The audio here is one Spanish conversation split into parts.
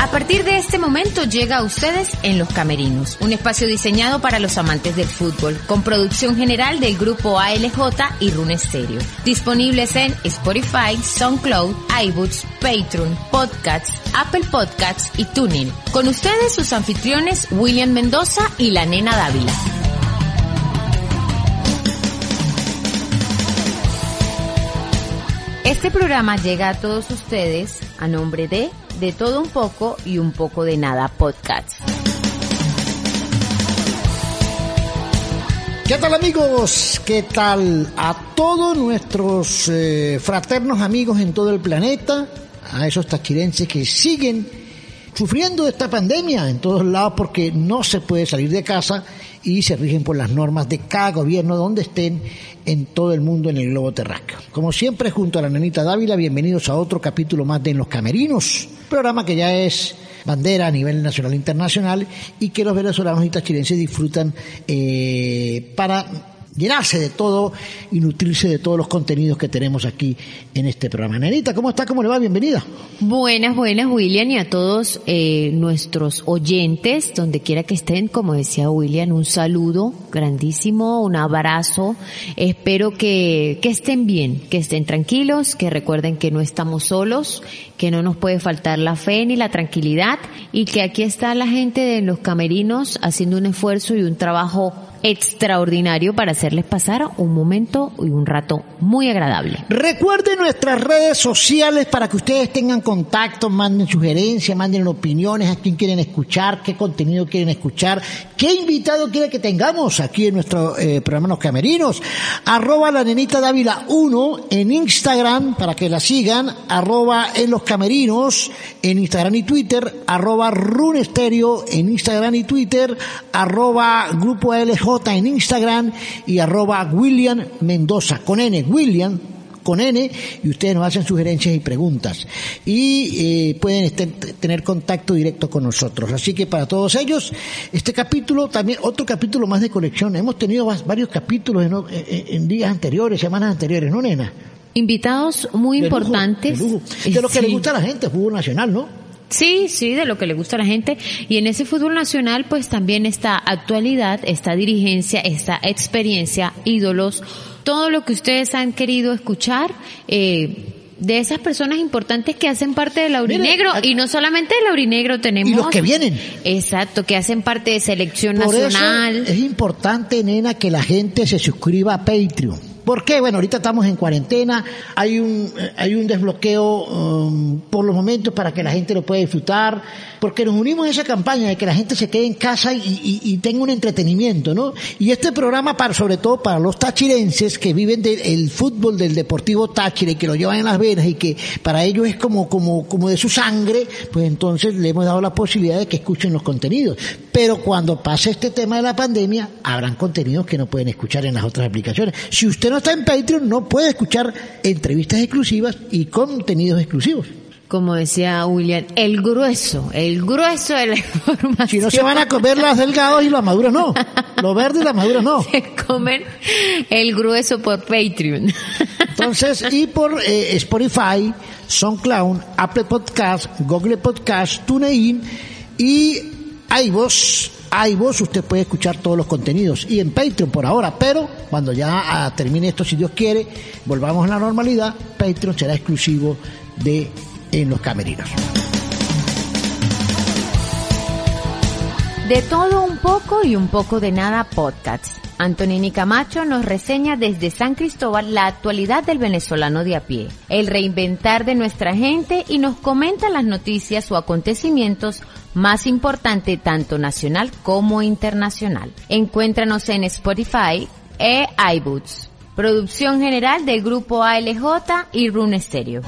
A partir de este momento llega a ustedes en Los Camerinos, un espacio diseñado para los amantes del fútbol, con producción general del grupo ALJ y Rune. Disponibles en Spotify, SoundCloud, iBooks, Patreon, Podcasts, Apple Podcasts y TuneIn. Con ustedes sus anfitriones William Mendoza y la nena Dávila. Este programa llega a todos ustedes a nombre de De Todo Un Poco y Un Poco de Nada Podcast. ¿Qué tal amigos? ¿Qué tal a todos nuestros eh, fraternos amigos en todo el planeta? A esos tachirenses que siguen sufriendo esta pandemia en todos lados porque no se puede salir de casa y se rigen por las normas de cada gobierno donde estén en todo el mundo en el globo terráqueo. Como siempre, junto a la nenita Dávila, bienvenidos a otro capítulo más de En los Camerinos, programa que ya es bandera a nivel nacional e internacional y que los venezolanos y tachirenses disfrutan eh, para llenarse de todo y nutrirse de todos los contenidos que tenemos aquí en este programa. Nenita, ¿cómo está? ¿Cómo le va? Bienvenida. Buenas, buenas, William, y a todos eh, nuestros oyentes, donde quiera que estén, como decía William, un saludo grandísimo, un abrazo. Espero que, que estén bien, que estén tranquilos, que recuerden que no estamos solos, que no nos puede faltar la fe ni la tranquilidad y que aquí está la gente de los camerinos haciendo un esfuerzo y un trabajo extraordinario para hacerles pasar un momento y un rato muy agradable. Recuerden nuestras redes sociales para que ustedes tengan contacto, manden sugerencias, manden opiniones, a quién quieren escuchar, qué contenido quieren escuchar, qué invitado quieren que tengamos aquí en nuestro eh, programa Los Camerinos. Arroba la nenita Dávila 1 en Instagram para que la sigan, arroba en los camerinos en Instagram y Twitter, arroba Runesterio en Instagram y Twitter, arroba Grupo LJ en Instagram y arroba William Mendoza con N, William con N y ustedes nos hacen sugerencias y preguntas y eh, pueden este, tener contacto directo con nosotros. Así que para todos ellos, este capítulo también, otro capítulo más de colección. Hemos tenido varios capítulos en, en, en días anteriores, semanas anteriores, ¿no, nena? Invitados muy De lujo, importantes. de lujo. De lo que le Sí. gusta a la gente, fútbol nacional, ¿no? Sí, sí, de lo que le gusta a la gente. Y en ese fútbol nacional, pues también esta actualidad, esta dirigencia, esta experiencia, ídolos, todo lo que ustedes han querido escuchar. Eh, de esas personas importantes que hacen parte del Aurinegro Mire, y no solamente del Aurinegro tenemos Y los que vienen. exacto que hacen parte de selección Por nacional eso es importante, nena, que la gente se suscriba a Patreon. ¿Por qué? Bueno, ahorita estamos en cuarentena, hay un, eh, hay un desbloqueo um, por los momentos para que la gente lo pueda disfrutar, porque nos unimos a esa campaña de que la gente se quede en casa y, tenga un entretenimiento, ¿no? Y este programa, para, sobre todo para los tachirenses que viven del fútbol del Deportivo Táchira y que lo llevan en las venas y que para ellos es como, como, como de su sangre, pues entonces le hemos dado la posibilidad de que escuchen los contenidos. Pero cuando pase este tema de la pandemia, habrán contenidos que no pueden escuchar en las otras aplicaciones. Si usted no está en Patreon, no puede escuchar entrevistas exclusivas y contenidos exclusivos. como decía William el grueso el grueso de la información Si no se van a comer las delgadas y las maduras no. Los verdes y las maduras no. se comen el grueso por Patreon Entonces, y por eh, Spotify, SoundCloud, Apple Podcast, Google Podcast, TuneIn y iVoox. iVoox usted puede escuchar todos los contenidos y en Patreon por ahora, pero cuando ya ah, termine esto, si Dios quiere, volvamos a la normalidad, Patreon será exclusivo de En los Camerinos. De todo un poco y un poco de nada podcast. Antonini Camacho nos reseña desde San Cristóbal la actualidad del venezolano de a pie, el reinventar de nuestra gente y nos comenta las noticias o acontecimientos más importantes tanto nacional como internacional. Encuéntranos en Spotify e iBoots. Producción general del grupo ALJ y Rune Stereo.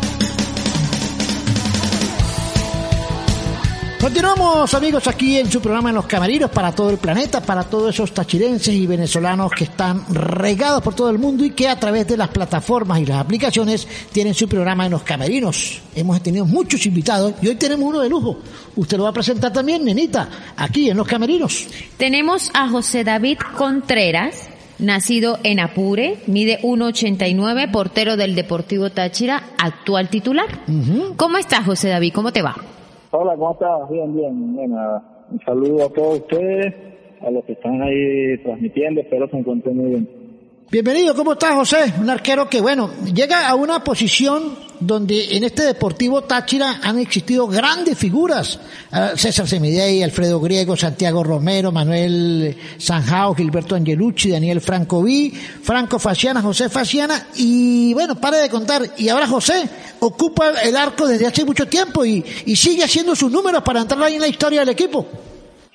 Continuamos amigos aquí en su programa en los camerinos para todo el planeta, para todos esos tachirenses y venezolanos que están regados por todo el mundo y que a través de las plataformas y las aplicaciones tienen su programa en los camerinos. Hemos tenido muchos invitados y hoy tenemos uno de lujo. Usted lo va a presentar también, nenita, aquí en los camerinos. Tenemos a José David Contreras, nacido en Apure, mide 1,89, portero del Deportivo Táchira, actual titular. ¿Cómo estás, José David? ¿Cómo te va? Hola, ¿cómo estás? Bien, bien. Bueno, un saludo a todos ustedes, a los que están ahí transmitiendo, espero se encuentren muy bien. Bienvenido, ¿cómo estás, José? Un arquero que, bueno, llega a una posición donde en este Deportivo Táchira han existido grandes figuras. Ah, César Semidey, Alfredo Griego, Santiago Romero, Manuel Sanjao, Gilberto Angelucci, Daniel Francoví, Franco Faciana, José Faciana, y bueno, pare de contar. Y ahora José ocupa el arco desde hace mucho tiempo y, y sigue haciendo sus números para entrar ahí en la historia del equipo.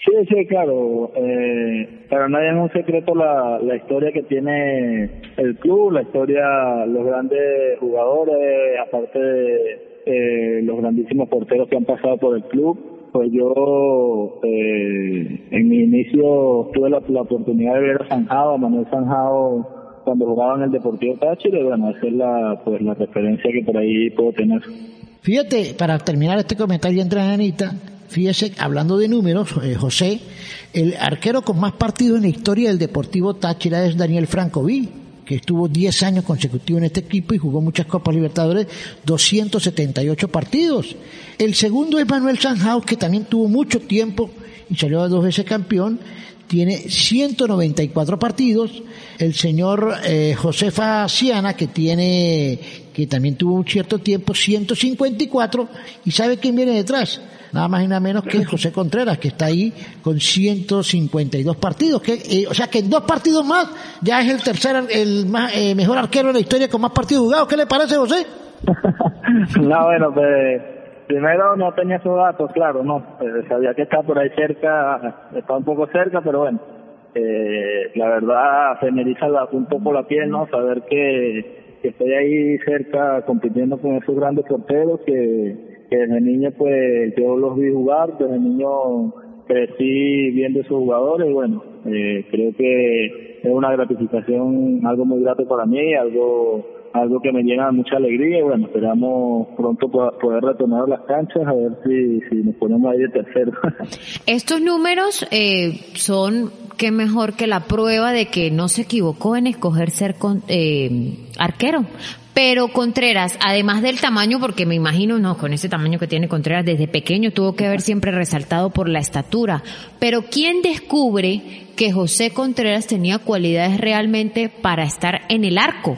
Sí, sí, claro. Eh, para nadie es un secreto la, la historia que tiene el club, la historia, los grandes jugadores, aparte de eh, los grandísimos porteros que han pasado por el club. Pues yo, eh, en mi inicio, tuve la, la oportunidad de ver a Sanjao, a Manuel Sanjao, cuando jugaba en el Deportivo Táchira, y bueno, esa es la, pues, la referencia que por ahí puedo tener. Fíjate, para terminar este comentario entre Anita, fíjese, hablando de números, eh, José, el arquero con más partidos en la historia del Deportivo Táchira es Daniel Francoví, que estuvo 10 años consecutivos en este equipo y jugó muchas Copas Libertadores, 278 partidos. El segundo es Manuel Sanjaus, que también tuvo mucho tiempo y salió dos veces campeón, tiene 194 partidos. El señor eh, Josefa Siana, que tiene, que también tuvo un cierto tiempo, 154. ¿Y sabe quién viene detrás? Nada más y nada menos que José Contreras, que está ahí con 152 partidos. Que, eh, o sea que en dos partidos más ya es el tercer, el más, eh, mejor arquero de la historia con más partidos jugados. ¿Qué le parece, José? no, bueno, pues primero no tenía esos datos, claro, no. Eh, sabía que está por ahí cerca, está un poco cerca, pero bueno. Eh, la verdad se me eriza un poco la piel, ¿no? Saber que, que estoy ahí cerca compitiendo con esos grandes porteros que, que desde niño pues yo los vi jugar, desde niño crecí viendo esos jugadores bueno, eh, creo que es una gratificación, algo muy grato para mí, algo algo que me llena mucha alegría y bueno, esperamos pronto po- poder retornar a las canchas a ver si, si nos ponemos ahí de tercero. Estos números eh, son que mejor que la prueba de que no se equivocó en escoger ser con- eh, arquero. Pero Contreras, además del tamaño, porque me imagino, no, con ese tamaño que tiene Contreras desde pequeño, tuvo que haber siempre resaltado por la estatura. Pero ¿quién descubre que José Contreras tenía cualidades realmente para estar en el arco?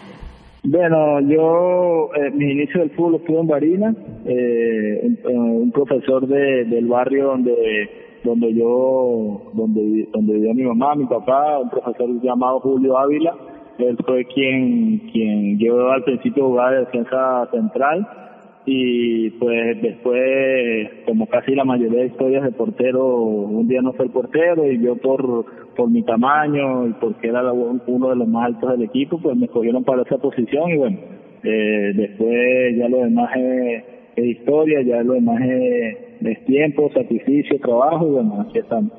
Bueno, yo, eh, mi inicio del fútbol estuve en Barina, eh, un, eh, un profesor de, del barrio donde donde yo, donde, donde vivía mi mamá, mi papá, un profesor llamado Julio Ávila, él fue quien, quien yo al principio jugaba de defensa central y pues después, como casi la mayoría de historias de portero, un día no fue el portero y yo por, por mi tamaño y porque era uno de los más altos del equipo, pues me escogieron para esa posición y bueno, eh, después ya lo demás es, historia, ya lo demás es, es tiempo, sacrificio, trabajo y bueno, aquí estamos.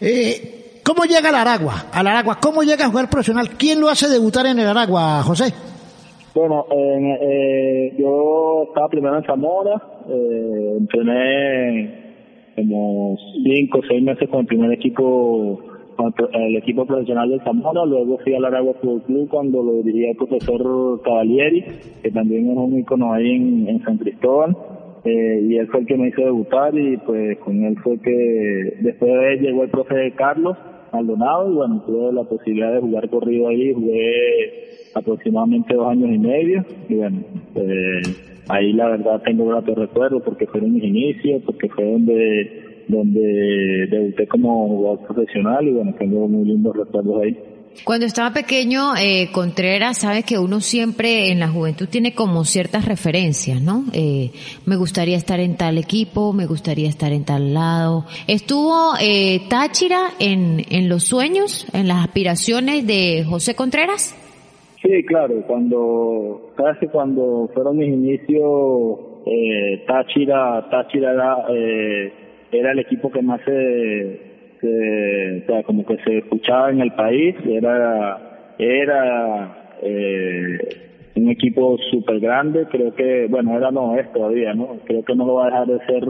Eh, ¿Cómo llega al Aragua? Al Aragua, ¿cómo llega a jugar profesional? ¿Quién lo hace debutar en el Aragua, José? Bueno, eh, eh, yo estaba primero en Zamora, eh, entrené como cinco o seis meses con el primer equipo, el equipo profesional de Zamora, luego fui al Aragua Fútbol Club cuando lo dirigía el profesor Cavalieri, que también es un ícono ahí en, en San Cristóbal, eh, y él fue el que me hizo debutar y pues con él fue que después de él llegó el profe Carlos Maldonado y bueno, tuve la posibilidad de jugar corrido ahí, jugué aproximadamente dos años y medio y bueno, eh, ahí la verdad tengo gratos recuerdos porque fueron mis inicios, porque fue donde donde debuté como jugador profesional y bueno, tengo muy lindos recuerdos ahí. Cuando estaba pequeño, eh, Contreras, sabe que uno siempre en la juventud tiene como ciertas referencias, ¿no? Eh, me gustaría estar en tal equipo, me gustaría estar en tal lado. ¿Estuvo eh, Táchira en, en los sueños, en las aspiraciones de José Contreras? Sí, claro, cuando, sabes que cuando fueron mis inicios, eh, Táchira, Táchira era, eh, era el equipo que más se, se o sea, como que se escuchaba en el país, era, era, eh, un equipo súper grande, creo que, bueno, era no es todavía, ¿no? Creo que no lo va a dejar de ser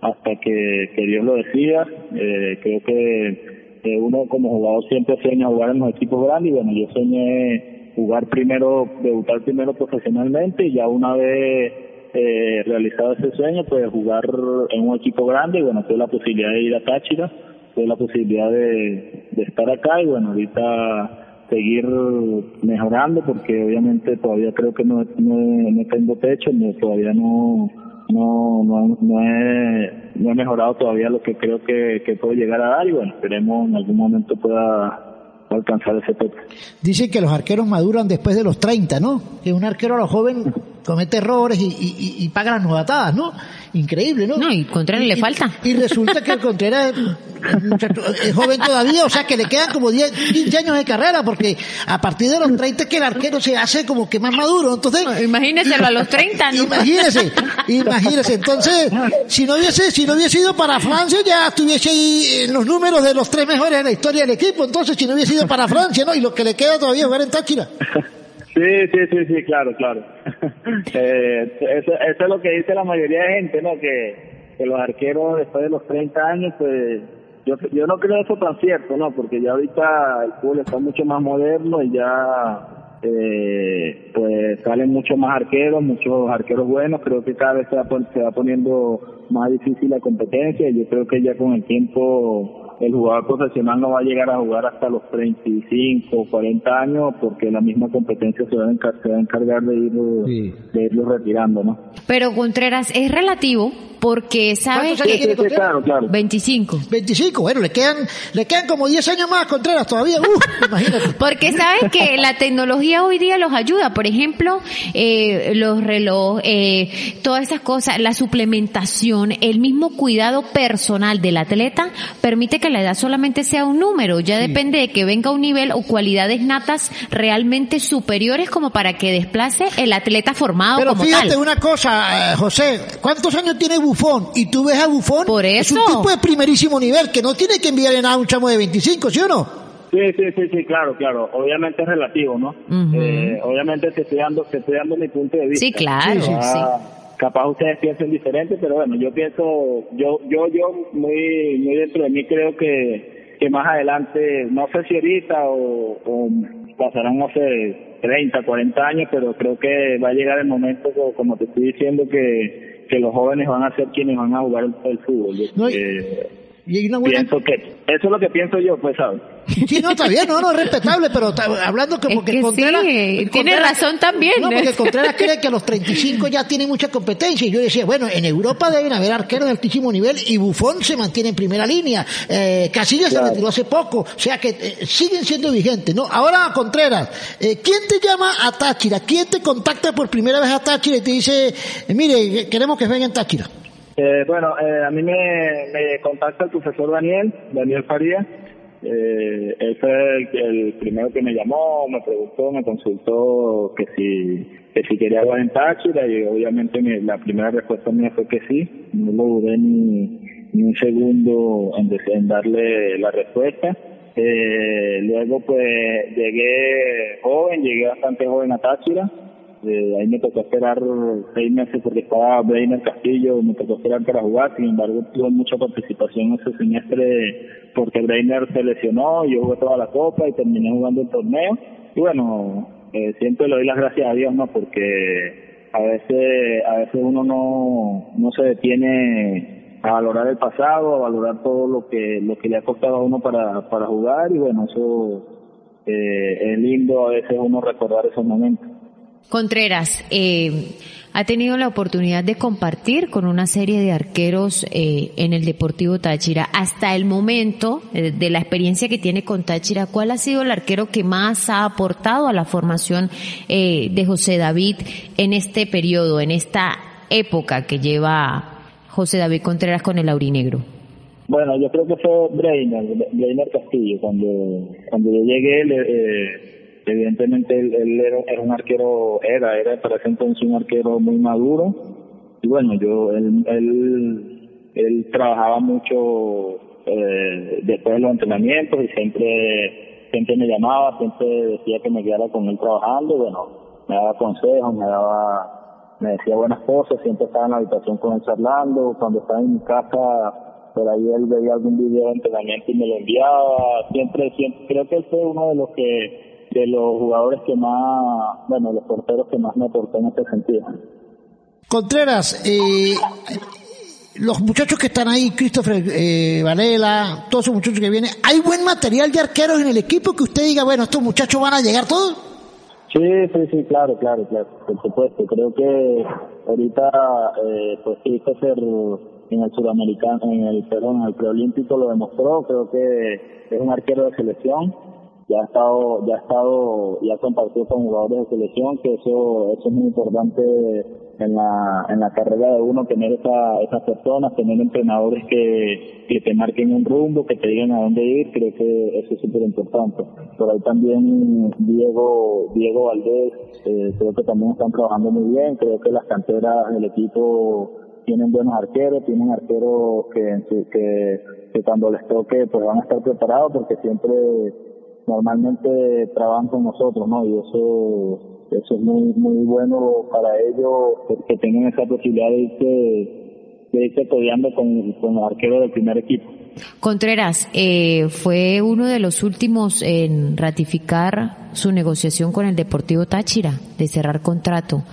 hasta que, que Dios lo decida. Eh, creo que uno como jugador siempre sueña jugar en los equipos grandes y bueno, yo soñé jugar primero, debutar primero profesionalmente y ya una vez eh, realizado ese sueño, pues jugar en un equipo grande y bueno, tuve la posibilidad de ir a Táchira, tuve la posibilidad de, de estar acá y bueno, ahorita seguir mejorando porque obviamente todavía creo que no, no, tengo techo, no, todavía no, no, no, no, he, no he mejorado todavía lo que creo que, que puedo llegar a dar y bueno, esperemos en algún momento pueda alcanzar ese techo. Dicen que los arqueros maduran después de los 30, ¿no? Que un arquero a los joven comete errores y, y, y paga las novatadas, ¿no? Increíble, ¿no? No, y Contreras le falta. Y resulta que el Contreras es, joven todavía, o sea que le quedan como 10, 15 años de carrera, porque a partir de los 30 que el arquero se hace como que más maduro, entonces... imagínese a los 30, ¿no? Imagínese, imagínese, entonces, si no hubiese, si no hubiese ido para Francia, ya estuviese ahí en los números de los tres mejores de la historia del equipo, entonces si no hubiese ido para Francia, ¿no? Y lo que le queda todavía es jugar en Táchira. Sí, sí, sí, sí, claro, claro. eh, eso, eso, es lo que dice la mayoría de gente, ¿no? Que, que los arqueros después de los 30 años, pues yo, yo no creo eso tan cierto, ¿no? Porque ya ahorita el fútbol está mucho más moderno y ya eh, pues salen muchos más arqueros, muchos arqueros buenos. Creo que cada vez se va, se va poniendo más difícil la competencia y yo creo que ya con el tiempo el jugador profesional no va a llegar a jugar hasta los 35 o 40 años porque la misma competencia se va a, encargar de, ir, de irlo retirando, ¿no? Pero Contreras, es relativo porque sabe que... claro, claro. 25. 25, bueno, le quedan, le quedan como 10 años más Contreras todavía, uh, imagínate. Porque sabe que la tecnología hoy día los ayuda, por ejemplo, eh, los relojes, eh, todas esas cosas, la suplementación, el mismo cuidado personal del atleta permite que la edad solamente sea un número, ya depende de que venga un nivel o cualidades natas realmente superiores como para que desplace el atleta formado Pero como fíjate tal. una cosa, eh, José, ¿cuántos años tiene Bufón? Y tú ves a Bufón, Por es un eso. tipo de primerísimo nivel que no tiene que enviarle nada a un chamo de 25, ¿sí o no? Sí, sí, sí, sí, claro, claro. Obviamente es relativo, ¿no? Eh, obviamente te estoy dando, te estoy dando mi punto de vista. Sí, claro, Sí, sí. Capaz ustedes piensen diferente, pero bueno, yo pienso, yo, yo, yo muy, muy dentro de mí creo que, que más adelante, no sé si ahorita o, o pasarán, no sé, 30, 40 años, pero creo que va a llegar el momento, como, te estoy diciendo, que, que los jóvenes van a ser quienes van a jugar el, el fútbol. No, eh, Y hay una buena... pienso que, eso es lo que pienso yo, pues, ¿sabes? Sí, no, está bien, no, no, es respetable, pero está- hablando como Es que, que Contreras... sí, tiene Contreras- razón también. No, porque Contreras cree que a los 35 ya tiene mucha competencia. Y yo decía, bueno, en Europa deben haber arqueros de altísimo nivel y Bufón se mantiene en primera línea. Eh, Casillas se retiró hace poco. O sea que eh, siguen siendo vigentes, ¿no? Ahora, Contreras, eh, ¿quién te llama a Táchira? ¿Quién te contacta por primera vez a Táchira y te dice, eh, mire, queremos que venga en Táchira? Eh, bueno, eh, a mí me, contacta el profesor Daniel, Daniel Faría. Eh, él fue el, el primero que me llamó, me preguntó, me consultó que si, que si quería jugar en Táchira y obviamente mi- la primera respuesta mía fue que sí. No lo dudé ni, ni un segundo en, en darle la respuesta. Eh, luego pues llegué joven, llegué bastante joven a Táchira. Eh, ahí me tocó esperar seis meses porque estaba Breiner Castillo, me tocó esperar para jugar, sin embargo tuve mucha participación ese semestre porque Breiner se lesionó, yo jugué toda la copa y terminé jugando el torneo y bueno, eh, siempre le doy las gracias a Dios, ¿no? Porque a veces, a veces uno no, no se detiene a valorar el pasado, a valorar todo lo que, lo que le ha costado a uno para, para jugar y bueno, eso eh, es lindo a veces uno recordar esos momentos. Contreras, eh, ha tenido la oportunidad de compartir con una serie de arqueros eh, en el Deportivo Táchira. Hasta el momento eh, de la experiencia que tiene con Táchira, ¿cuál ha sido el arquero que más ha aportado a la formación eh, de José David en este periodo, en esta época que lleva José David Contreras con el Aurinegro? Bueno, yo creo que fue Breiner, Breiner Castillo. Cuando, cuando yo llegué, él, eh, evidentemente él, él era, un arquero, era, era para ese entonces un arquero muy maduro. Y bueno, yo, él, él él trabajaba mucho eh, después de los entrenamientos y siempre siempre me llamaba, siempre decía que me quedara con él trabajando, bueno, me daba consejos, me daba me decía buenas cosas, siempre estaba en la habitación con él charlando, cuando estaba en mi casa, por ahí él veía algún video de entrenamiento y me lo enviaba, siempre, siempre, creo que él fue uno de los que, de los jugadores que más, bueno, los porteros que más me aportó en este sentido. Contreras, eh, los muchachos que están ahí, Christopher eh, Varela, todos esos muchachos que vienen, ¿hay buen material de arqueros en el equipo que usted diga, bueno, estos muchachos van a llegar todos? Sí, sí, sí, claro, claro, claro, por supuesto. Creo que ahorita, eh, pues Christopher en el sudamericano, en el, perdón, en el preolímpico lo demostró. Creo que es un arquero de selección. Ya ha estado, ya ha estado, ya compartido con jugadores de selección, que eso, eso es muy importante en la, en la carrera de uno tener esa, esas personas, tener entrenadores que, que te marquen un rumbo, que te digan a dónde ir, creo que eso es súper importante. Por ahí también Diego, Diego Valdés, eh, creo que también están trabajando muy bien, creo que las canteras del equipo tienen buenos arqueros, tienen arqueros que, que, que cuando les toque pues van a estar preparados porque siempre normalmente trabajan con nosotros, ¿no? Y eso eso es muy muy bueno para ellos que, tengan esa posibilidad de irse, de irse con, con los arqueros del primer equipo. Contreras, eh, fue uno de los últimos en ratificar su negociación con el Deportivo Táchira de cerrar contrato.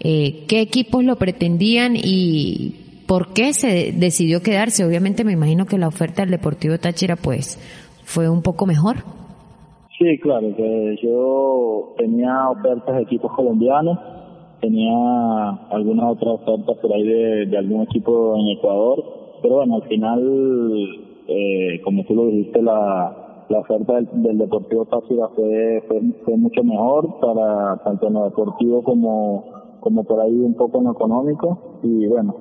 Eh, ¿Qué equipos lo pretendían y por qué se decidió quedarse? Obviamente me imagino que la oferta del Deportivo Táchira pues fue un poco mejor. Sí, claro, que yo tenía ofertas de equipos colombianos, tenía algunas otras ofertas por ahí de, algún equipo en Ecuador, pero bueno, al final, eh, como tú lo dijiste, la, la oferta del, Deportivo Táchira fue, fue, mucho mejor para tanto en lo deportivo como, como por ahí un poco en lo económico y bueno,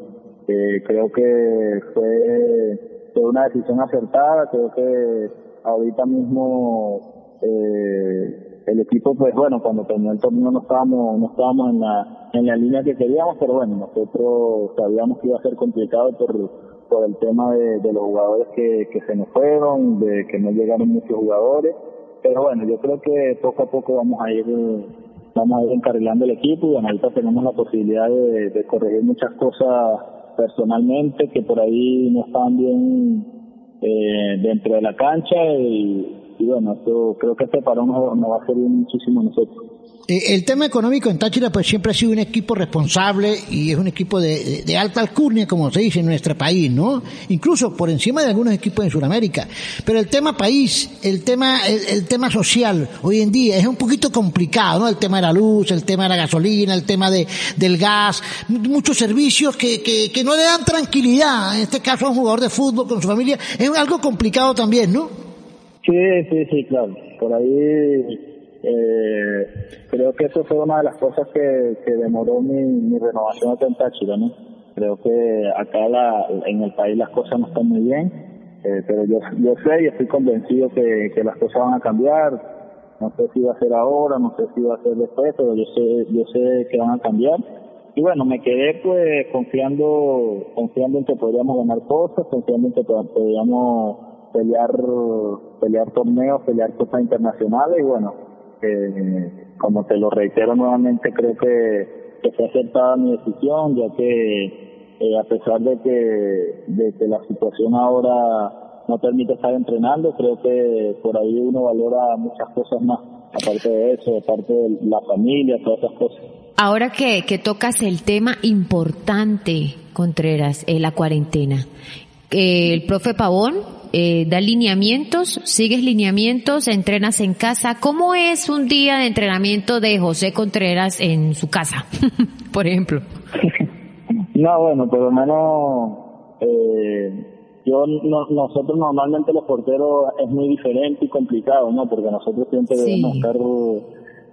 eh, creo que fue, fue una decisión acertada, creo que ahorita mismo eh, el equipo, pues bueno, cuando terminó el torneo no estábamos, no estábamos en la, en la línea que queríamos, pero bueno, nosotros sabíamos que iba a ser complicado por, por el tema de, los jugadores que, que se nos fueron, de que no llegaron muchos jugadores, pero bueno, yo creo que poco a poco vamos a ir vamos a ir encarrilando el equipo y bueno, ahorita tenemos la posibilidad de, corregir muchas cosas personalmente que por ahí no estaban bien eh, dentro de la cancha y, y bueno, esto, creo que este parón nos, va a servir muchísimo a nosotros. Eh, el tema económico en Táchira pues siempre ha sido un equipo responsable y es un equipo de, alta alcurnia, como se dice en nuestro país, ¿no? Incluso por encima de algunos equipos en Sudamérica. Pero el tema país, el tema, el, tema social, hoy en día es un poquito complicado, ¿no? El tema de la luz, el tema de la gasolina, el tema de, del gas, muchos servicios que, que, que no le dan tranquilidad, en este caso a un jugador de fútbol con su familia, es algo complicado también, ¿no? Sí, sí, sí, claro. Por ahí eh, creo que eso fue una de las cosas que, que demoró mi, mi renovación acá en Táchira, ¿no? Creo que acá la, en el país las cosas no están muy bien, eh, pero yo, yo sé y estoy convencido que, que las cosas van a cambiar. No sé si va a ser ahora, no sé si va a ser después, pero yo sé, yo sé que van a cambiar. Y bueno, me quedé pues confiando, confiando en que podríamos ganar cosas, confiando en que podríamos pelear pelear torneos, pelear cosas internacionales y bueno, eh, como te lo reitero nuevamente, creo que, que fue acertada mi decisión, ya que eh, a pesar de que, de que la situación ahora no permite estar entrenando, creo que por ahí uno valora muchas cosas más, aparte de eso, aparte de la familia, todas esas cosas. Ahora que, que tocas el tema importante, Contreras, eh, la cuarentena. el profe Pavón eh, da lineamientos, sigues lineamientos, entrenas en casa. ¿Cómo es un día de entrenamiento de José Contreras en su casa, por ejemplo? No, bueno, por lo menos eh, yo nosotros normalmente los porteros es muy diferente y complicado, ¿no? Porque nosotros siempre debemos estar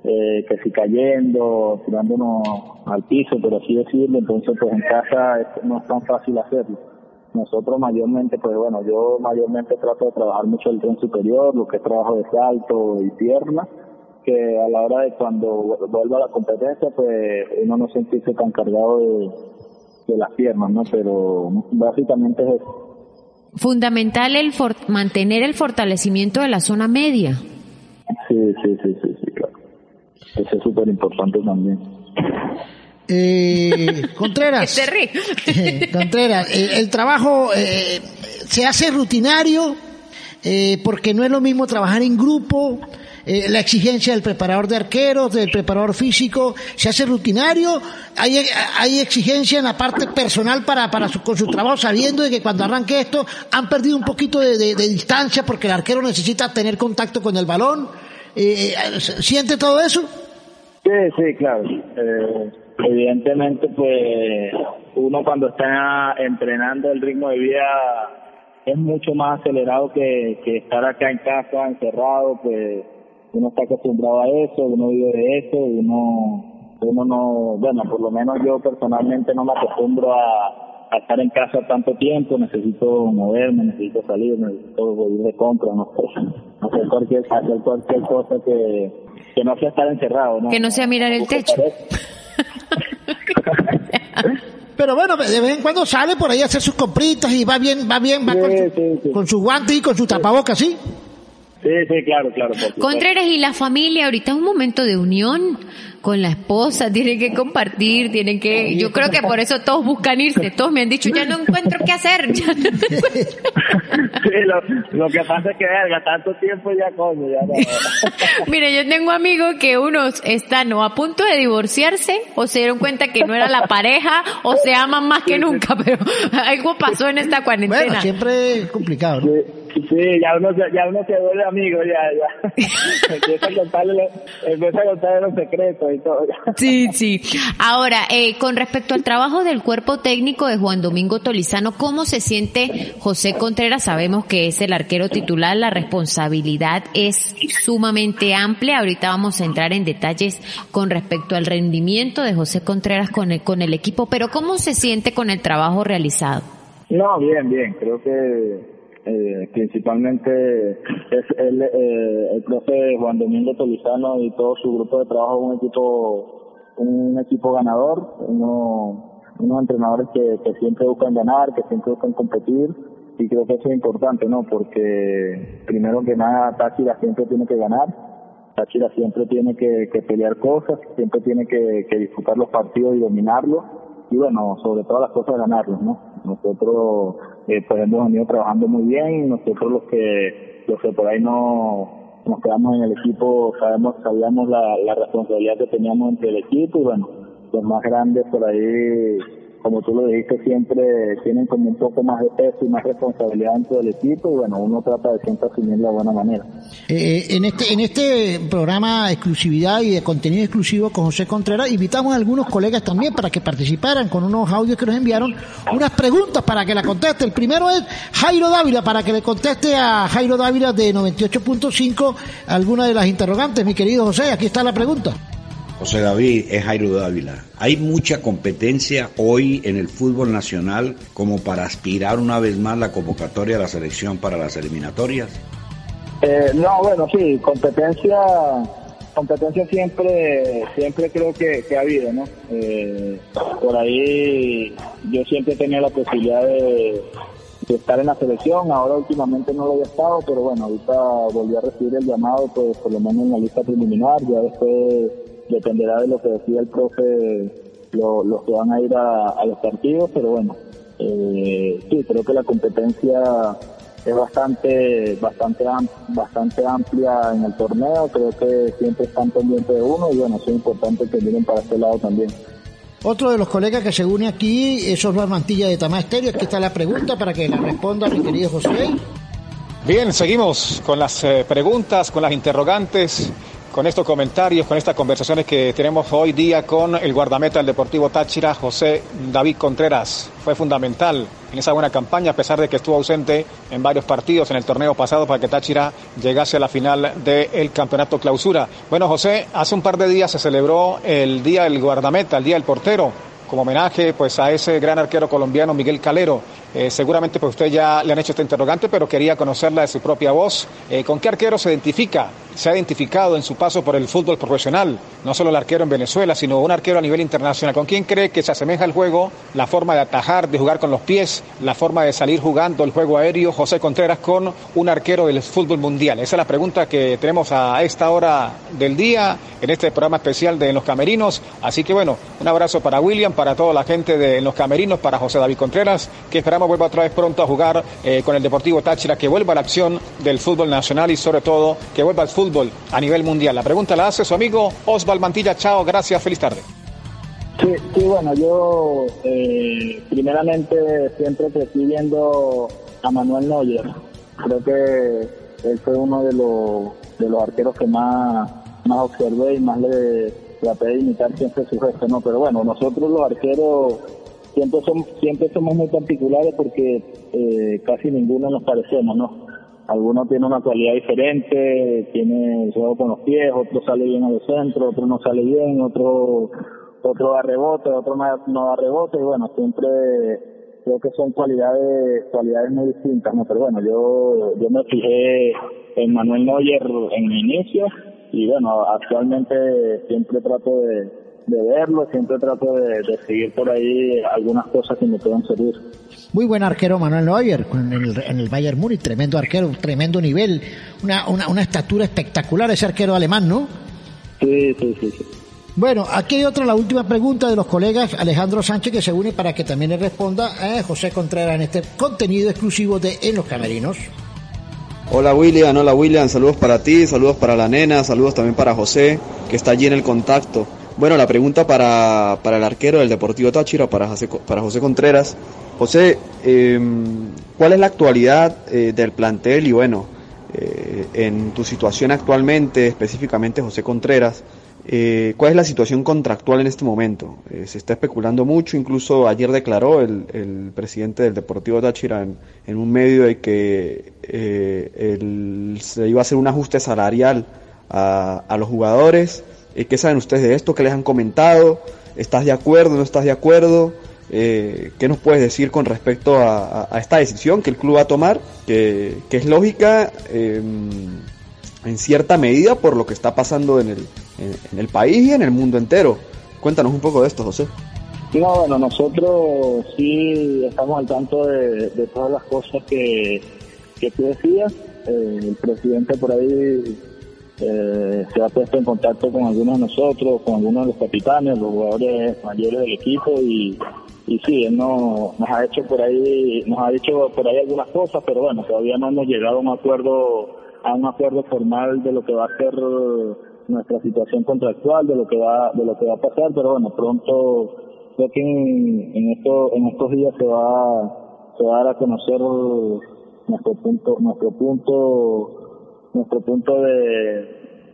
eh, que si cayendo, tirándonos al piso, pero así decirlo, entonces pues en casa no es tan fácil hacerlo nosotros mayormente, pues bueno, yo mayormente trato de trabajar mucho el tren superior, lo que es trabajo de salto y pierna, que a la hora de cuando vuelva a la competencia, pues uno no sentirse tan cargado de, de las piernas, ¿no? Pero básicamente es eso. Fundamental el mantener el fortalecimiento de la zona media. Sí, sí, sí, sí, sí claro. Eso es súper importante también. Eh, Contreras. Contreras, eh, el trabajo eh, se hace rutinario eh, porque no es lo mismo trabajar en grupo. Eh, la exigencia del preparador de arqueros, del preparador físico, se hace rutinario. Hay, hay exigencia en la parte personal para, para su, con su trabajo, sabiendo de que cuando arranque esto han perdido un poquito de, de, de distancia porque el arquero necesita tener contacto con el balón. Eh, ¿Siente todo eso? Sí, sí, claro. Eh, evidentemente, pues uno cuando está entrenando el ritmo de vida es mucho más acelerado que, estar acá en casa encerrado, pues uno está acostumbrado a eso, uno vive de eso, uno, uno no, bueno, por lo menos yo personalmente no me acostumbro a, a estar en casa tanto tiempo, necesito moverme, necesito salir, necesito ir de compra, no sé, hacer cualquier, hacer cualquier cosa que, que no sea estar encerrado, ¿no? Que no sea mirar el techo. Pero bueno, de vez en cuando sale por ahí a hacer sus compritas y va bien, va bien, va Sí, con, su, sí, sí. con su guante y con su tapabocas, ¿sí? Sí, sí, claro, claro. Contreras y la familia, ahorita es un momento de unión con la esposa, tienen que compartir, tienen que, yo creo que por eso todos buscan irse, todos me han dicho, ya no encuentro qué hacer, ya no encuentro". Sí, lo, lo que pasa es que, verga, tanto tiempo ya, coño, ya no. Mire, yo tengo amigos que unos están o a punto de divorciarse o se dieron cuenta que no era la pareja o se aman más que nunca, pero algo pasó en esta Bueno, cuarentena. siempre es complicado, ¿no? Sí, sí, ya uno, ya uno se vuelve amigo, ya, ya. empieza a contarle, empieza a contarle los secretos y todo. ya. Sí, sí. Ahora, eh, con respecto al trabajo del cuerpo técnico de Juan Domingo Tolizano, ¿cómo se siente José Contreras? Sabemos que es el arquero titular, la responsabilidad es sumamente amplia. Ahorita vamos a entrar en detalles con respecto al rendimiento de José Contreras con el, con el equipo, pero ¿cómo se siente con el trabajo realizado? No, bien, bien. Creo que eh, principalmente es el, eh, el profe Juan Domingo Tolizano y todo su grupo de trabajo un equipo un equipo ganador, uno, unos entrenadores que, que siempre buscan ganar, que siempre buscan competir y creo que eso es importante, ¿no? Porque primero que nada Táchira siempre tiene que ganar, Táchira siempre tiene que, pelear cosas, siempre tiene que, que disputar los partidos y dominarlos y bueno, sobre todas las cosas ganarlos, ¿no? Nosotros eh, pues hemos venido trabajando muy bien, nosotros los que los que por ahí no nos quedamos en el equipo sabemos sabíamos la, la responsabilidad que teníamos entre el equipo y bueno, los más grandes por ahí como tú lo dijiste, siempre tienen como un poco más de peso y más responsabilidad dentro del equipo y bueno, uno trata de siempre asumirlo de buena manera. Eh, en este en este programa exclusividad y de contenido exclusivo con José Contreras invitamos a algunos colegas también para que participaran con unos audios que nos enviaron unas preguntas para que la conteste. El primero es Jairo Dávila para que le conteste a Jairo Dávila de 98.5 alguna de las interrogantes. Mi querido José, aquí está la pregunta. José David, es Jairo Dávila. Hay mucha competencia hoy en el fútbol nacional como para aspirar una vez más la convocatoria de la selección para las eliminatorias. Eh, no, bueno, sí, competencia, competencia siempre, siempre creo que, ha habido, ¿no? Eh, por ahí yo siempre he tenido la posibilidad de, de estar en la selección, ahora últimamente no lo había estado, pero bueno, ahorita volví a recibir el llamado, pues por lo menos en la lista preliminar, ya después dependerá de lo que decida el profe lo- los que van a ir a, a los partidos, pero bueno, eh, sí, creo que la competencia es bastante bastante am- bastante amplia en el torneo, creo que siempre están pendientes de uno y bueno, eso es importante que miren para este lado también. Otro de los colegas que se une aquí es Osvaldo Mantilla de Tamá Estéreo. Aquí está la pregunta para que la responda mi querido José. Bien, seguimos con las eh, preguntas, con las interrogantes, con estos comentarios, con estas conversaciones que tenemos hoy día con el guardameta del Deportivo Táchira, José David Contreras. Fue fundamental en esa buena campaña, a pesar de que estuvo ausente en varios partidos en el torneo pasado para que Táchira llegase a la final del campeonato clausura. Bueno, José, hace un par de días se celebró el Día del Guardameta, el Día del Portero como homenaje pues a ese gran arquero colombiano Miguel Calero. Eh, seguramente pues usted ya le han hecho esta interrogante, pero quería conocerla de su propia voz. Eh, ¿Con qué arquero se identifica se ha identificado en su paso por el fútbol profesional, no solo el arquero en Venezuela, sino un arquero a nivel internacional. ¿Con quién cree que se asemeja el juego, la forma de atajar, de jugar con los pies, la forma de salir jugando el juego aéreo, José Contreras, con un arquero del fútbol mundial? Esa es la pregunta que tenemos a esta hora del día en este programa especial de Los Camerinos. Así que bueno, un abrazo para William, para toda la gente de Los Camerinos, para José David Contreras, que esperamos vuelva otra vez pronto a jugar eh, con el Deportivo Táchira, que vuelva a la acción del fútbol nacional y sobre todo que vuelva al fútbol a nivel mundial. La pregunta la hace su amigo Osval Mantilla. Chao, gracias, feliz tarde. Sí, bueno, yo eh, primeramente siempre crecí viendo a Manuel Neuer. Creo que él fue uno de los, de los arqueros que más, más observé y más le traté de imitar siempre su gesto, ¿no? Pero bueno, nosotros los arqueros siempre somos, siempre somos muy particulares porque eh, casi ninguno nos parecemos, ¿no? Algunos tienen una cualidad diferente, tiene juego con los pies, otro sale bien a los centros, otro no sale bien, otro otro da rebote, otro no, da rebote, y bueno, siempre creo que son cualidades cualidades muy distintas, ¿no? Pero bueno, yo, yo me fijé en Manuel Neuer en mi inicio, y bueno, actualmente siempre trato de, de verlo, siempre trato de, de, seguir por ahí algunas cosas que me puedan servir. Muy buen arquero Manuel Neuer en el, en el Bayern Múnich, tremendo arquero, tremendo nivel, una, una, una estatura espectacular ese arquero alemán, ¿no? Sí, sí, sí. sí. Bueno, aquí hay otra, la última pregunta de los colegas Alejandro Sánchez que se une para que también le responda a José Contreras en este contenido exclusivo de En los Camerinos. Hola William, hola William, saludos para ti, saludos para la nena, saludos también para José, que está allí en el contacto. Bueno, la pregunta para, para el arquero del Deportivo Táchira, para José, para José Contreras. José, eh, ¿cuál es la actualidad eh, del plantel y bueno, eh, en tu situación actualmente, específicamente José Contreras, eh, ¿Cuál es la situación contractual en este momento? Eh, se está especulando mucho, incluso ayer declaró el, el presidente del Deportivo Táchira en, un medio de que eh, se iba a hacer un ajuste salarial a, a los jugadores. Eh, ¿Qué saben ustedes de esto? ¿Qué les han comentado? ¿Estás de acuerdo? ¿No estás de acuerdo? Eh, ¿Qué nos puedes decir con respecto a, esta decisión que el club va a tomar? Que, que es lógica en cierta medida por lo que está pasando en el, en, el país y en el mundo entero. Cuéntanos un poco de esto, José. No, bueno, nosotros sí estamos al tanto de, de todas las cosas que, que tú decías. Eh, el presidente por ahí eh, se ha puesto en contacto con algunos de nosotros, con algunos de los capitanes, los jugadores mayores del equipo y, y sí, él no, nos ha hecho por ahí, nos ha dicho por ahí algunas cosas, pero bueno, todavía no hemos llegado a un acuerdo a un acuerdo formal de lo que va a ser nuestra situación contractual, de lo que va, de lo que va a pasar, pero bueno, pronto creo que en, en, esto, en estos días se va, se va a dar a conocer nuestro punto, nuestro punto, nuestro punto de,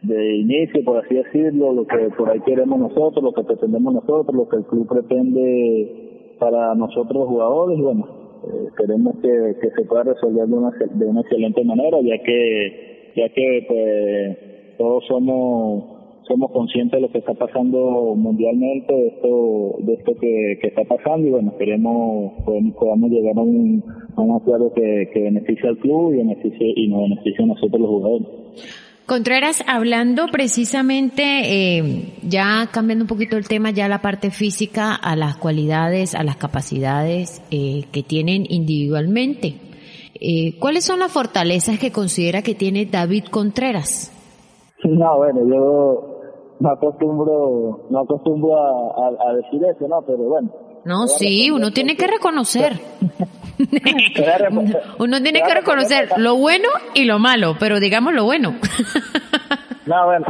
de inicio, por así decirlo, lo que por ahí queremos nosotros, lo que pretendemos nosotros, lo que el club pretende para nosotros jugadores, bueno, eh, queremos que, que, se pueda resolver de una, de una excelente manera, ya que, ya que pues, todos somos somos conscientes de lo que está pasando mundialmente, de esto, de esto que, que está pasando y bueno, queremos, podemos, podamos llegar a un, un acuerdo que, que beneficie al club y beneficie, y nos beneficie a nosotros los jugadores. Contreras, hablando precisamente, eh, ya cambiando un poquito el tema, ya la parte física, a las cualidades, a las capacidades eh, que tienen individualmente. Eh, ¿Cuáles son las fortalezas que considera que tiene David Contreras? No, bueno, yo no acostumbro, no acostumbro a, a, a decir eso, ¿no? Pero bueno. No, sí, uno tiene que reconocer. Uno tiene que reconocer lo bueno y lo malo, pero digamos lo bueno. No, bueno.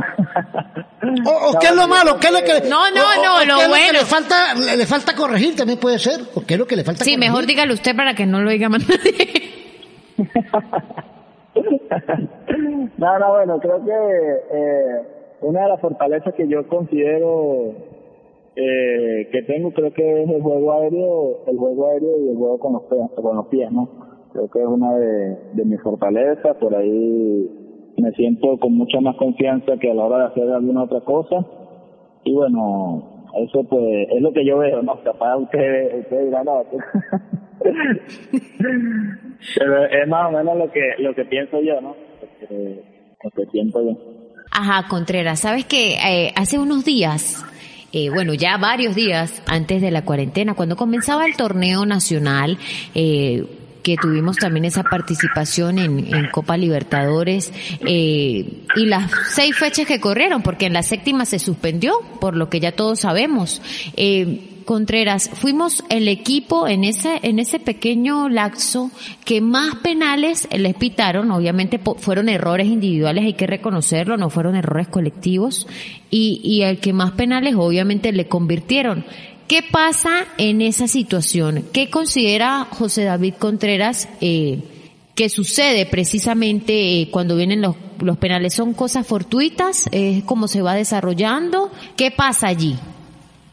O, o qué es lo malo, qué es lo que No, no, o, no, o lo qué es bueno. que le falta le, le, falta corregir también puede ser, o qué es lo que le falta Sí, corregir? mejor dígalo usted para que no lo diga más nadie. no, no, bueno, creo que eh, una de las fortalezas que yo considero eh, que tengo creo que es el juego aéreo, el juego aéreo y el juego con los pies, con los pies ¿no? Creo que es una de, de mis fortalezas, por ahí me siento con mucha más confianza que a la hora de hacer alguna otra cosa. Y bueno, eso pues es lo que yo veo, ¿no? Capaz ustedes, ustedes dirán, no. Pero es más o menos lo que, lo que pienso yo, ¿no? Porque, lo que pienso yo. Ajá, Contreras, sabes que eh, hace unos días, eh, bueno, ya varios días antes de la cuarentena, cuando comenzaba el torneo nacional, eh, que tuvimos también esa participación en, en Copa Libertadores eh, y las seis fechas que corrieron, porque en la séptima se suspendió, por lo que ya todos sabemos. Eh, Contreras, fuimos el equipo en ese, en ese pequeño laxo que más penales les pitaron, obviamente fueron errores individuales, hay que reconocerlo, no fueron errores colectivos, y, y el que más penales obviamente le convirtieron. ¿Qué pasa en esa situación? ¿Qué considera José David Contreras eh, que sucede precisamente eh, cuando vienen los, los penales? ¿Son cosas fortuitas? ¿Es cómo se va desarrollando? ¿Qué pasa allí?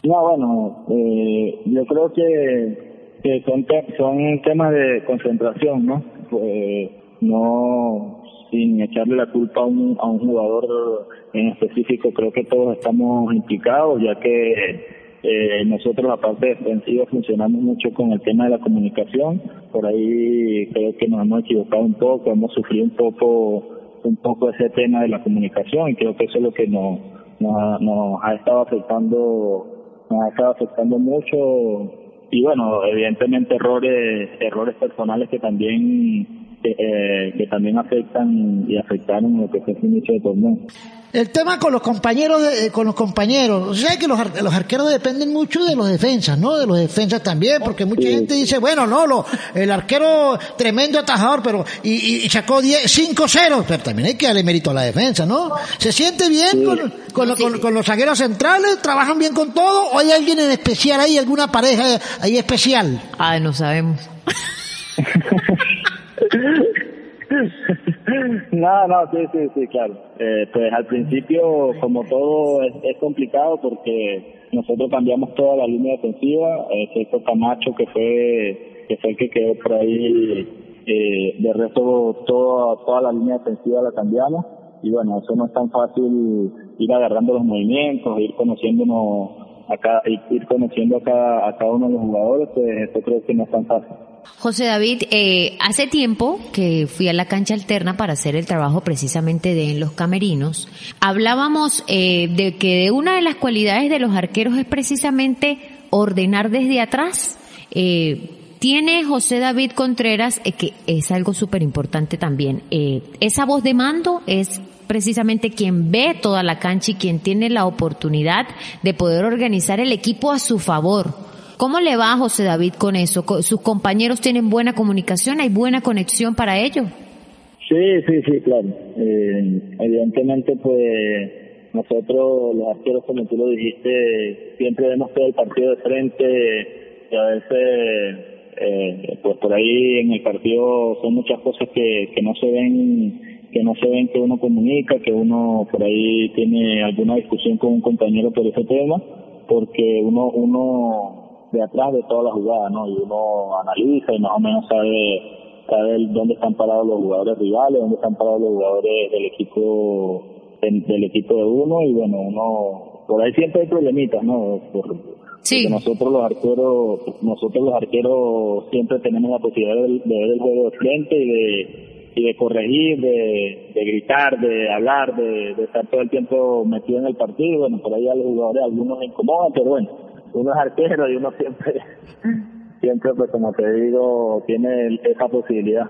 No, bueno, eh, yo creo que, son, son temas de concentración, ¿no? Pues, no sin echarle la culpa a un, a un jugador en específico, creo que todos estamos implicados, ya que eh, nosotros, la parte defensiva, funcionamos mucho con el tema de la comunicación. Por ahí creo que nos hemos equivocado un poco, hemos sufrido un poco, un poco ese tema de la comunicación y creo que eso es lo que nos, nos, nos ha estado afectando, nos ha estado afectando mucho. Y bueno, evidentemente errores, errores personales que también eh, que también afectan y afectaron lo que fue el inicio de torneo. El tema con los compañeros, de, con los compañeros, o sea que los, los arqueros dependen mucho de los defensas, ¿no? De los defensas también, porque mucha gente dice, bueno, no, lo, el arquero tremendo atajador, pero y, y sacó 5-0, pero también hay que darle mérito a la defensa, ¿no? ¿Se siente bien con, con, con, con, los zagueros centrales? ¿Trabajan bien con todo? ¿O hay alguien en especial ahí, alguna pareja ahí especial? Ah, no sabemos. no, no, sí, sí, sí, claro. Eh, pues al principio, como todo, es, complicado porque nosotros cambiamos toda la línea defensiva, excepto Camacho que fue, que fue el que quedó por ahí, eh, de resto toda, toda la línea defensiva la cambiamos y bueno, eso no es tan fácil ir agarrando los movimientos, ir conociéndonos a ir conociendo a cada, a cada uno de los jugadores, pues eso creo que no es tan fácil. José David, eh, hace tiempo que fui a la cancha alterna para hacer el trabajo precisamente de en los camerinos. Hablábamos eh, de que una de las cualidades de los arqueros es precisamente ordenar desde atrás. Eh, tiene José David Contreras, eh, que es algo súper importante también, eh, esa voz de mando es precisamente quien ve toda la cancha y quien tiene la oportunidad de poder organizar el equipo a su favor. ¿Cómo le va José David con eso? ¿Sus compañeros tienen buena comunicación? ¿Hay buena conexión para ello? Sí, sí, sí, claro. Eh, evidentemente, pues nosotros los arqueros, como tú lo dijiste, siempre vemos todo el partido de frente a veces, eh, pues por ahí en el partido son muchas cosas que, que no se ven que no se ven que uno comunica, que uno por ahí tiene alguna discusión con un compañero por ese tema, porque uno, uno de atrás de toda la jugada, ¿no? Y uno analiza y más o menos sabe, sabe dónde están parados los jugadores rivales, dónde están parados los jugadores del equipo, del, equipo de uno, y bueno, uno, por ahí siempre hay problemitas, ¿no? Por, Sí. nosotros los arqueros, nosotros los arqueros siempre tenemos la posibilidad de, de ver el juego de frente y de y de corregir, de, de gritar, de hablar, de, de, estar todo el tiempo metido en el partido. Bueno, por ahí a los jugadores algunos incomodan, pero bueno, uno es arquero y uno siempre, siempre, pues como te digo, tiene esa posibilidad.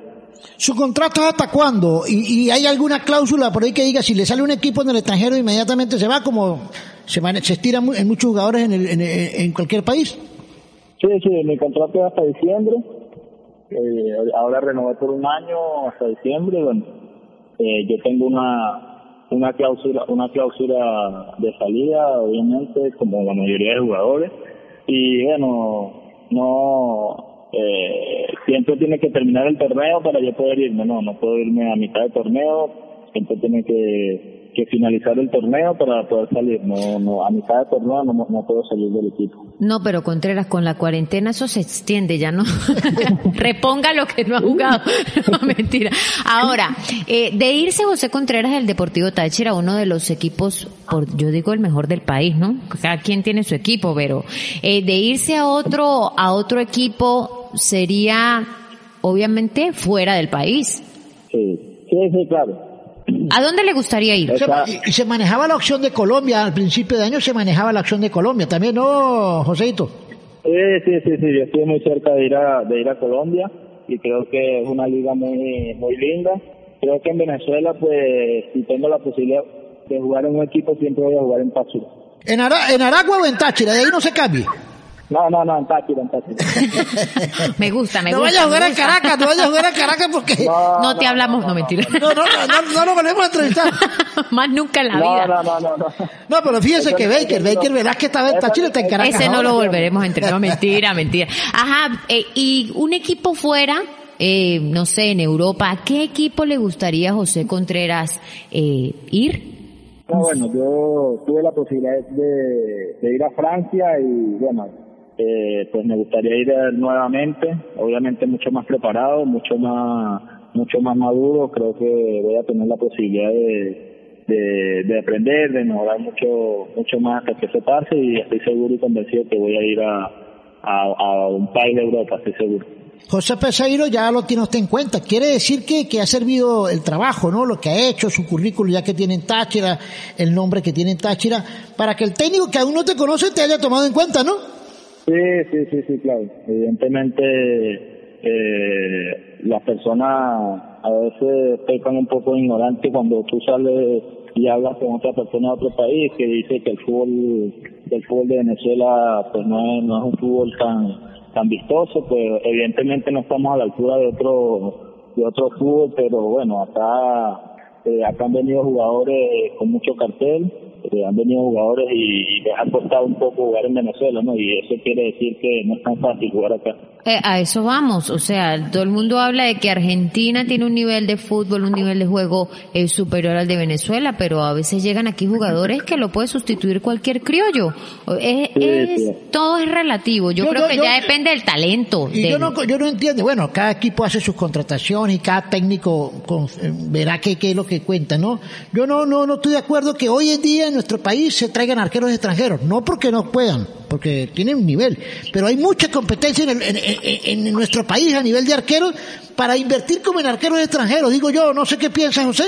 ¿Su contrato es hasta cuándo? ¿Y, ¿Y, hay alguna cláusula por ahí que diga si le sale un equipo en el extranjero inmediatamente se va como se, se estira en muchos jugadores en, el, en, en cualquier país? Sí, sí, mi contrato es hasta diciembre eh, ahora renové por un año hasta diciembre. Bueno, eh, yo tengo una una cláusula una cláusula de salida, obviamente, como la mayoría de jugadores. Y bueno, no eh, siempre tiene que terminar el torneo para yo poder irme. No, no puedo irme a mitad de torneo. Siempre tiene que que finalizar el torneo para poder salir. No, no, a mitad de torneo no, no puedo salir del equipo. No, pero Contreras, con la cuarentena eso se extiende, ya no. Reponga lo que no ha jugado. no, mentira. Ahora, eh, de irse José Contreras del Deportivo Táchira, uno de los equipos, por, yo digo el mejor del país, ¿no? Cada quien tiene su equipo, pero eh, de irse a otro, a otro equipo sería, obviamente, fuera del país. Sí, sí, sí, claro ¿A dónde le gustaría ir? Se y se manejaba la opción de Colombia, al principio de año se manejaba la opción de Colombia, también, ¿no, Joseito? Sí, sí, sí, sí, yo estuve muy cerca de ir a, de ir a Colombia y creo que es una liga muy, muy linda. Creo que en Venezuela, pues, si tengo la posibilidad de jugar en un equipo, siempre voy a jugar en Táchira. ¿En, Ara- en Aragua o en Táchira? De ahí no se cambie. No, no, no, en Táchira, en Táchira. Me gusta, me no gusta. vayas a jugar a. Caracas, no vayas a jugar a Caracas porque... No, No te hablamos, no, mentira. no, no, no, no lo volvemos a entrevistar. Más nunca en la No, vida. no, no, no, no. No, pero fíjese que no, Baker, no. Baker Velázquez estaba en Táchira, está en Caracas. Ese no lo volveremos a entrenar. No, mentira, mentira. Ajá, eh, y un equipo fuera, eh, no sé, en Europa, ¿a qué equipo le gustaría a José Contreras eh, ir? No, bueno, yo tuve la posibilidad de, de ir a Francia y bueno, eh, pues me gustaría ir eh, nuevamente, obviamente mucho más preparado, mucho más, mucho más maduro, creo que voy a tener la posibilidad de, de, de aprender, de mejorar mucho, mucho más hasta que se pase y estoy seguro y convencido que voy a ir a, a, un país de Europa, estoy seguro. José Peseiro ya lo tiene usted en cuenta. Quiere decir que, que ha servido el trabajo, ¿no? Lo que ha hecho, su currículum ya que tiene en Táchira, el nombre que tiene en Táchira, para que el técnico que aún no te conoce te haya tomado en cuenta, ¿no? Sí, sí, sí, sí, claro. Evidentemente, eh, las personas a veces pecan un poco de ignorante cuando tú sales y hablas con otra persona de otro país que dice que el fútbol, el fútbol de Venezuela pues no es, no es un fútbol tan tan vistoso, pues evidentemente no estamos a la altura de otro de otro fútbol, pero bueno, acá eh, acá han venido jugadores con mucho cartel, eh, han venido jugadores y, les ha costado un poco jugar en Venezuela, ¿no? Y eso quiere decir que no es tan fácil jugar acá. Eh, a eso vamos, o sea, todo el mundo habla de que Argentina tiene un nivel de fútbol, un nivel de juego eh, superior al de Venezuela, pero a veces llegan aquí jugadores que lo puede sustituir cualquier criollo. Es, Sí, es-. Todo es relativo, yo, Yo- creo yo- que yo- ya depende del talento. Y del- yo no, yo no entiendo, bueno, cada equipo hace sus contrataciones y cada técnico con- eh, verá qué, qué es lo que cuenta, ¿no? Yo no, no, no estoy de acuerdo que hoy en día en nuestro país se traigan arqueros extranjeros, no porque no puedan, porque tienen un nivel, pero hay mucha competencia en, el- en- nuestro país a nivel de arqueros para invertir como en arqueros extranjeros, digo yo, no sé qué piensa José.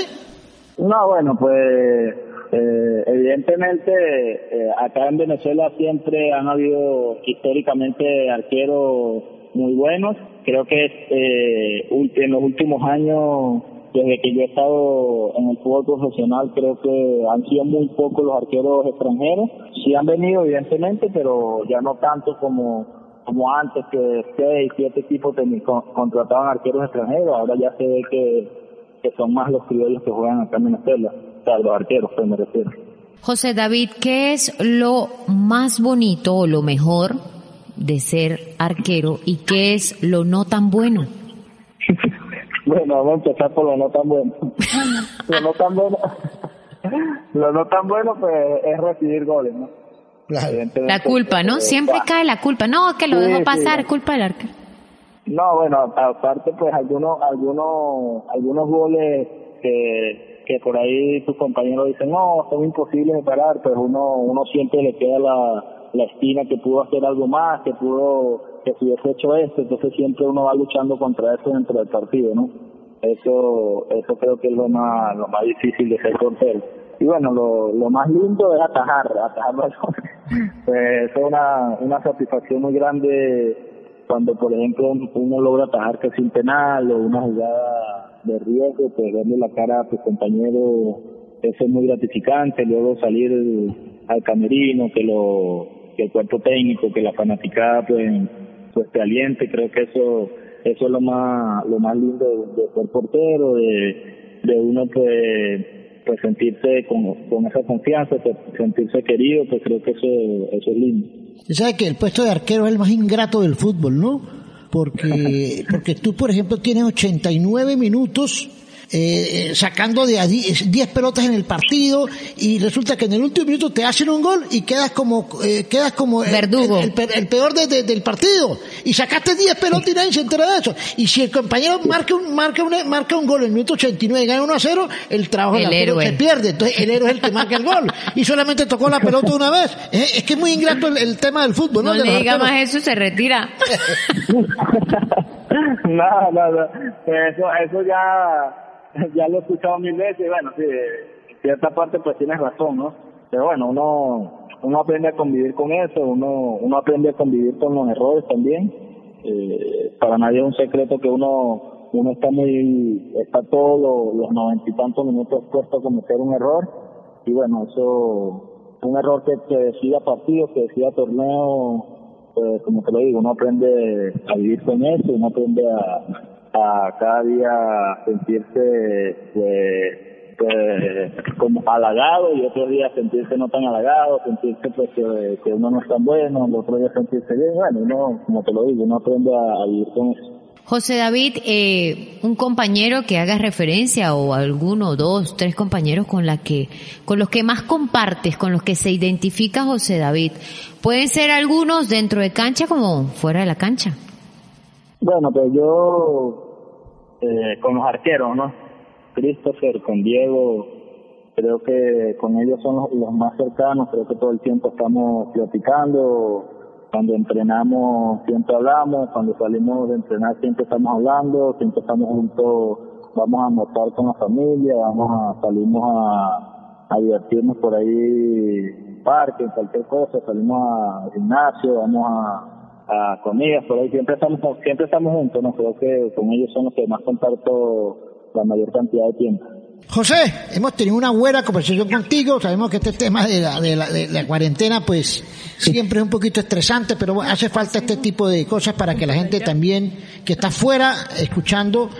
No, bueno, pues eh, evidentemente eh, acá en Venezuela siempre han habido históricamente arqueros muy buenos. Creo que eh, en los últimos años, desde que yo he estado en el fútbol profesional, creo que han sido muy pocos los arqueros extranjeros. Sí han venido, evidentemente, pero ya no tanto como como antes que seis, siete equipos contrataban arqueros extranjeros. Ahora ya se ve que que son más los criollos que juegan acá en Venezuela, o sea, los arqueros, pues me refiero. José David, ¿qué es lo más bonito o lo mejor de ser arquero y qué es lo no tan bueno? Bueno, vamos a empezar por lo no tan bueno. lo no tan bueno, lo no tan bueno, pues es recibir goles, ¿no? La culpa, ¿no? eh, Siempre cae la culpa. No, que lo Sí, dejó sí, pasar, sí. culpa del arquero. No, bueno, aparte pues algunos algunos algunos goles que, que por ahí tus compañeros dicen, no, son imposibles de parar, pues uno uno siempre le queda la, la estima que pudo hacer algo más, que pudo, que si hubiese hecho esto, entonces siempre uno va luchando contra eso dentro del partido, ¿no? Eso, eso creo que es lo más, lo más difícil de ser portero. Y bueno, lo, lo más lindo es atajar, atajar balones. pues eso es una, una satisfacción muy grande cuando por ejemplo uno logra atajar casi un penal o una jugada de riesgo, pues verle la cara a tu compañero, eso es muy gratificante, luego salir al camerino, que lo, que el cuerpo técnico, que la fanaticada pues, pues te aliente, creo que eso, eso es lo más, lo más lindo de, de ser portero, de, de uno pues, pues sentirse con, con esa confianza, pues, sentirse querido, pues creo que eso, eso es lindo. Usted sabe que el puesto de arquero es el más ingrato del fútbol, ¿no? Porque, porque tú, por ejemplo, tienes 89 minutos eh, eh, sacando de a 10 10 pelotas en el partido y resulta que en el último minuto te hacen un gol y quedas como eh, quedas como el, Verdugo. el, el pe- el peor de- de- del partido y sacaste 10 pelotas y nadie se entera de eso y si el compañero marca un marca un, marca un gol en el minuto 89 y gana 1 a 0 el trabajo El héroe. se pierde entonces el héroe es el que marca el gol y solamente tocó la pelota una vez es, es que es muy ingrato el, el tema del fútbol ¿no? No De le diga más eso, se retira. no, no, no. Pues eso, eso ya, ya lo he escuchado mil veces y bueno, sí, en cierta parte pues tienes razón, ¿no? Pero bueno, uno uno aprende a convivir con eso, uno uno aprende a convivir con los errores también. Eh, para nadie es un secreto que uno uno está muy está todos los, noventa y tantos minutos expuesto a cometer un error y bueno eso un error que, que decida partido, que decida torneo, pues como te lo digo, uno aprende a vivir con eso, uno aprende a, a cada día sentirse pues pues, como halagado y otro día sentirse no tan halagado, sentirse pues que, uno no es tan bueno, el otro día sentirse bien, bueno, uno, como te lo digo, uno aprende a, a vivir con eso. José David, eh, un compañero que haga referencia o alguno, dos, tres compañeros con la que, con los que más compartes, con los que se identifica José David, pueden ser algunos dentro de cancha como fuera de la cancha. Bueno, pues yo eh, con los arqueros, ¿no? Christopher, con Diego, creo que con ellos son los, más cercanos, creo que todo el tiempo estamos platicando, cuando entrenamos siempre hablamos, cuando salimos de entrenar siempre estamos hablando, siempre estamos juntos, vamos a almorzar con la familia, vamos a salimos a, a divertirnos por ahí, parque, cualquier cosa, salimos a gimnasio, vamos a, a comidas por ahí, siempre estamos siempre estamos juntos, no creo que con ellos son los que más comparto la mayor cantidad de tiempo. José, hemos tenido una buena conversación contigo. Sabemos que este tema de la, de la, de la cuarentena, pues siempre es un poquito estresante, pero hace falta este tipo de cosas para que la gente también que está fuera escuchando,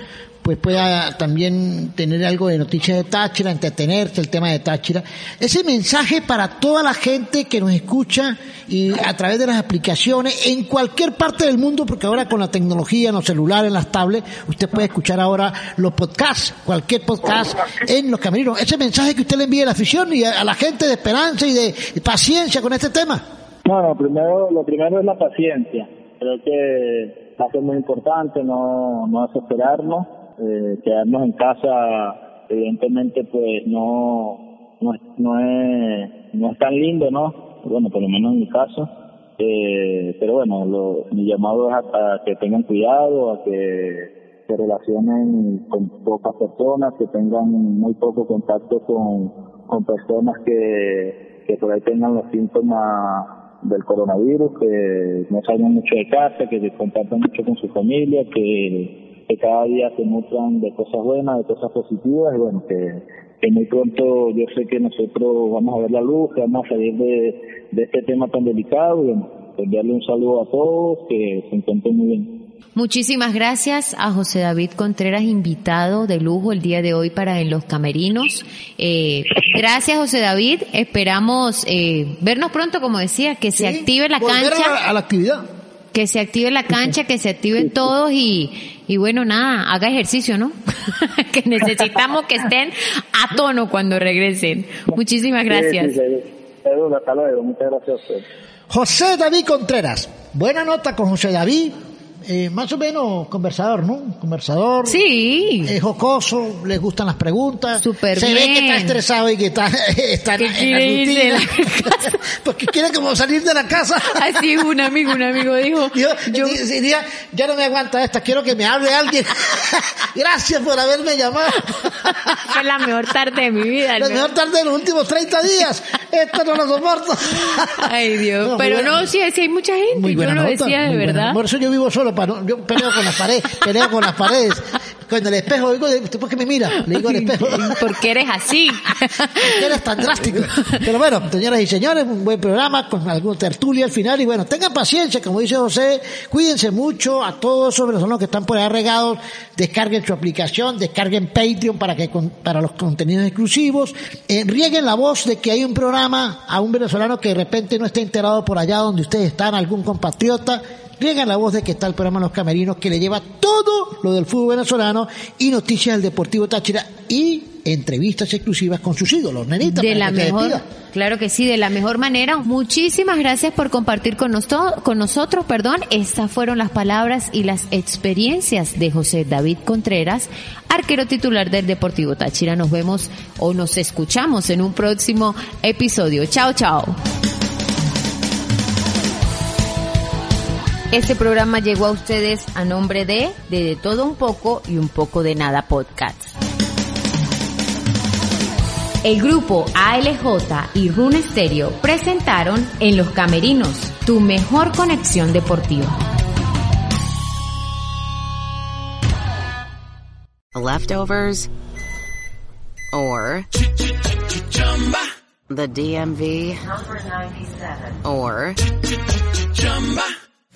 pues pueda también tener algo de noticias de Táchira, entretenerse el tema de Táchira. Ese mensaje para toda la gente que nos escucha y a través de las aplicaciones en cualquier parte del mundo, porque ahora con la tecnología, en los celulares, en las tablets, usted puede escuchar ahora los podcasts, cualquier podcast en los camerinos. Ese mensaje que usted le envíe a la afición y a la gente de esperanza y de paciencia con este tema. Bueno, primero, lo primero es la paciencia. Creo que va muy importante no, no desesperarnos eh, quedarnos en casa evidentemente pues no no, no es no es tan lindo no bueno por lo menos en mi caso. Eh, pero bueno lo, mi llamado es a, que tengan cuidado a que se relacionen con pocas personas que tengan muy poco contacto con con personas que que por ahí tengan los síntomas del coronavirus que no salgan mucho de casa que se compartan mucho con su familia que que cada día se nutran de cosas buenas, de cosas positivas y bueno, que, que muy pronto yo sé que nosotros vamos a ver la luz, que vamos a salir de, de este tema tan delicado y bueno, enviarle un saludo a todos, que se encuentren muy bien. Muchísimas gracias a José David Contreras, invitado de lujo el día de hoy para En los Camerinos. Eh, gracias José David, esperamos eh, vernos pronto, como decía, que se active la cancha. A, a la actividad. Que se active la cancha, que se activen todos y, y bueno, nada, haga ejercicio, ¿no? que necesitamos que estén a tono cuando regresen. Muchísimas gracias. Sí, sí, sí. Pedro, hasta luego. Muchas gracias a usted. José David Contreras. Buena nota con José David. Eh, más o menos conversador, ¿no? Conversador. Sí. Es jocoso, le gustan las preguntas. Súper Se ve que está estresado y que está, está Que en, irse de la la rutina. Porque quiere como salir de la casa. Así un amigo, un amigo dijo, Yo, yo, ya no me aguanta esta, quiero que me hable alguien. Gracias por haberme llamado. fue la mejor tarde de mi vida. La mejor tarde de los últimos 30 días. Esto no lo soporto. Ay Dios, No, pero no, sí, sí hay mucha gente, Muy yo buena lo nota, decía de buena. verdad. Por eso yo vivo solo, para no- yo peleo con las paredes, peleo con las paredes. Con el espejo, digo, ¿usted por qué me mira? Le digo al espejo. Porque eres así. ¿Por qué eres tan drástico? Pero bueno, señoras y señores, un buen programa con algún tertulia al final y bueno, tengan paciencia, como dice José, cuídense mucho a todos esos venezolanos que están por ahí regados, descarguen su aplicación, descarguen Patreon para que con- para los contenidos exclusivos, eh, rieguen la voz de que hay un programa a un venezolano que de repente no está enterado por allá donde ustedes están, algún compatriota, Riegan la voz de que está el programa Los Camerinos que le lleva todo lo del fútbol venezolano y noticias del Deportivo Táchira y entrevistas exclusivas con sus ídolos, nenita. De la que mejor, despida. claro que sí, de la mejor manera. Muchísimas gracias por compartir con, nosto- con nosotros, perdón. Estas fueron las palabras y las experiencias de José David Contreras, arquero titular del Deportivo Táchira. Nos vemos o nos escuchamos en un próximo episodio. Chao, chao. Este programa llegó a ustedes a nombre de De, de Todo Un Poco y Un Poco de Nada Podcast. El grupo ALJ y Rune Stereo presentaron En los Camerinos, tu mejor conexión deportiva. Leftovers or the DMV or